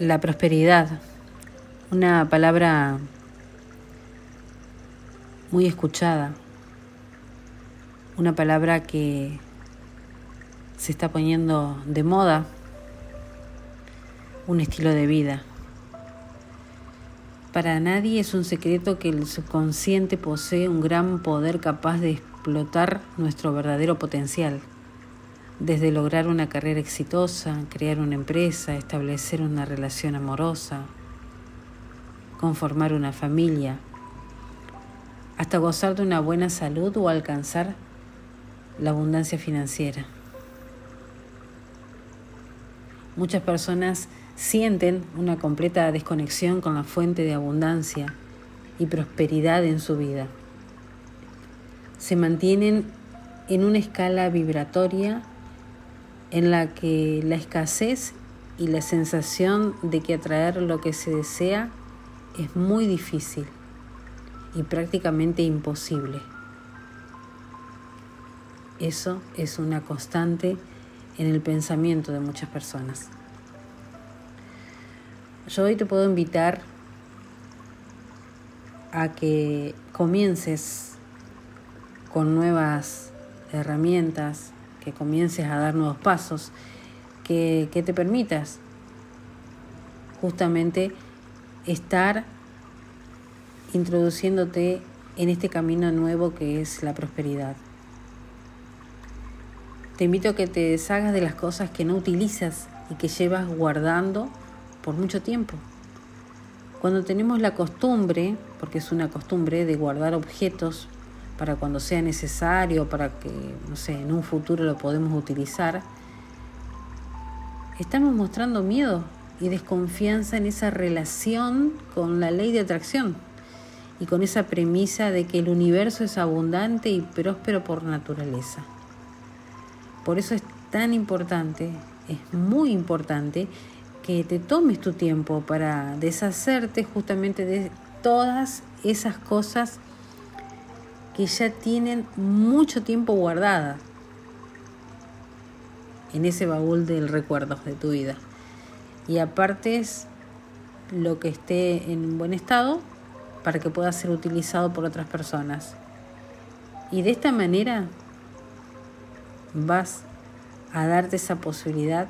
La prosperidad, una palabra muy escuchada, una palabra que se está poniendo de moda, un estilo de vida. Para nadie es un secreto que el subconsciente posee un gran poder capaz de explotar nuestro verdadero potencial desde lograr una carrera exitosa, crear una empresa, establecer una relación amorosa, conformar una familia, hasta gozar de una buena salud o alcanzar la abundancia financiera. Muchas personas sienten una completa desconexión con la fuente de abundancia y prosperidad en su vida. Se mantienen en una escala vibratoria en la que la escasez y la sensación de que atraer lo que se desea es muy difícil y prácticamente imposible. Eso es una constante en el pensamiento de muchas personas. Yo hoy te puedo invitar a que comiences con nuevas herramientas, que comiences a dar nuevos pasos, que, que te permitas justamente estar introduciéndote en este camino nuevo que es la prosperidad. Te invito a que te deshagas de las cosas que no utilizas y que llevas guardando por mucho tiempo. Cuando tenemos la costumbre, porque es una costumbre de guardar objetos para cuando sea necesario, para que, no sé, en un futuro lo podemos utilizar, estamos mostrando miedo y desconfianza en esa relación con la ley de atracción y con esa premisa de que el universo es abundante y próspero por naturaleza. Por eso es tan importante, es muy importante que te tomes tu tiempo para deshacerte justamente de todas esas cosas que ya tienen mucho tiempo guardada en ese baúl del recuerdo de tu vida. Y aparte es lo que esté en buen estado para que pueda ser utilizado por otras personas. Y de esta manera vas a darte esa posibilidad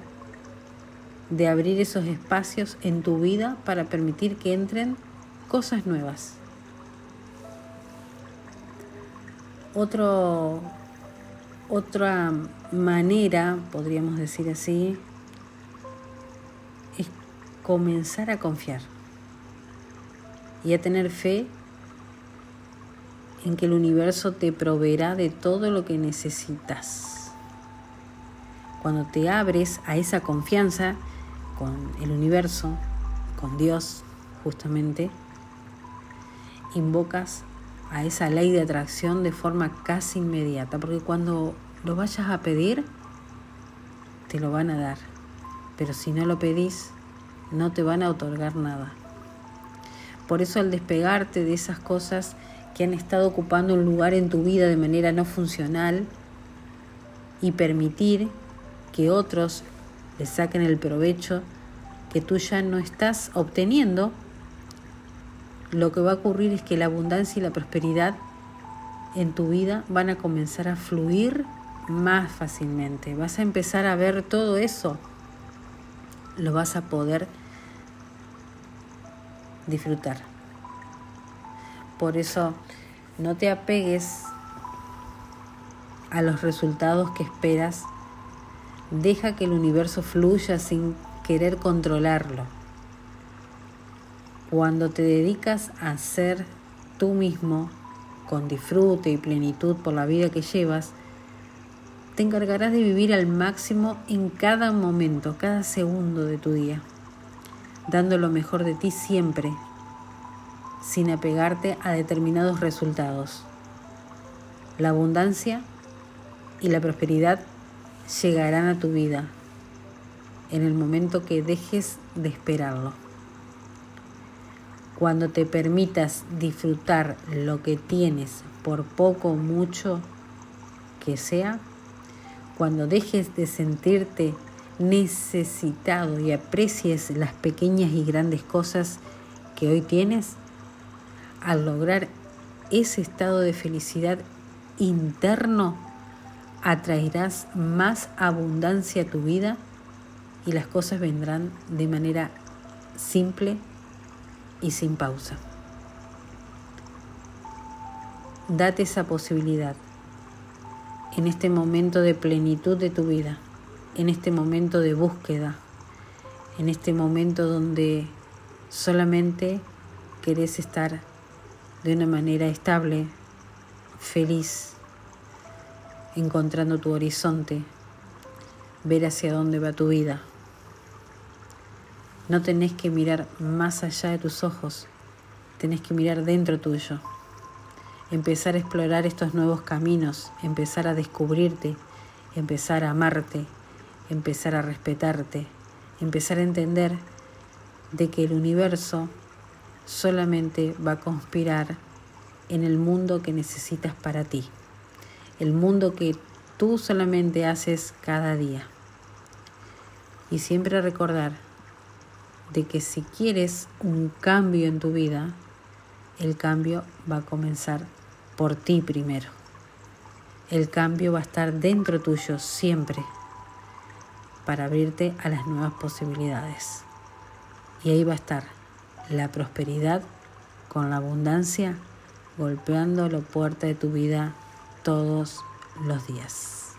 de abrir esos espacios en tu vida para permitir que entren cosas nuevas. Otro, otra manera, podríamos decir así, es comenzar a confiar y a tener fe en que el universo te proveerá de todo lo que necesitas. Cuando te abres a esa confianza con el universo, con Dios, justamente, invocas a esa ley de atracción de forma casi inmediata, porque cuando lo vayas a pedir, te lo van a dar, pero si no lo pedís, no te van a otorgar nada. Por eso al despegarte de esas cosas que han estado ocupando un lugar en tu vida de manera no funcional y permitir que otros le saquen el provecho que tú ya no estás obteniendo, lo que va a ocurrir es que la abundancia y la prosperidad en tu vida van a comenzar a fluir más fácilmente. Vas a empezar a ver todo eso. Lo vas a poder disfrutar. Por eso no te apegues a los resultados que esperas. Deja que el universo fluya sin querer controlarlo. Cuando te dedicas a ser tú mismo con disfrute y plenitud por la vida que llevas, te encargarás de vivir al máximo en cada momento, cada segundo de tu día, dando lo mejor de ti siempre, sin apegarte a determinados resultados. La abundancia y la prosperidad llegarán a tu vida en el momento que dejes de esperarlo cuando te permitas disfrutar lo que tienes, por poco o mucho que sea, cuando dejes de sentirte necesitado y aprecies las pequeñas y grandes cosas que hoy tienes, al lograr ese estado de felicidad interno, atraerás más abundancia a tu vida y las cosas vendrán de manera simple y sin pausa. Date esa posibilidad en este momento de plenitud de tu vida, en este momento de búsqueda, en este momento donde solamente querés estar de una manera estable, feliz, encontrando tu horizonte, ver hacia dónde va tu vida. No tenés que mirar más allá de tus ojos, tenés que mirar dentro tuyo, empezar a explorar estos nuevos caminos, empezar a descubrirte, empezar a amarte, empezar a respetarte, empezar a entender de que el universo solamente va a conspirar en el mundo que necesitas para ti, el mundo que tú solamente haces cada día. Y siempre recordar de que si quieres un cambio en tu vida, el cambio va a comenzar por ti primero. El cambio va a estar dentro tuyo siempre para abrirte a las nuevas posibilidades. Y ahí va a estar la prosperidad con la abundancia golpeando la puerta de tu vida todos los días.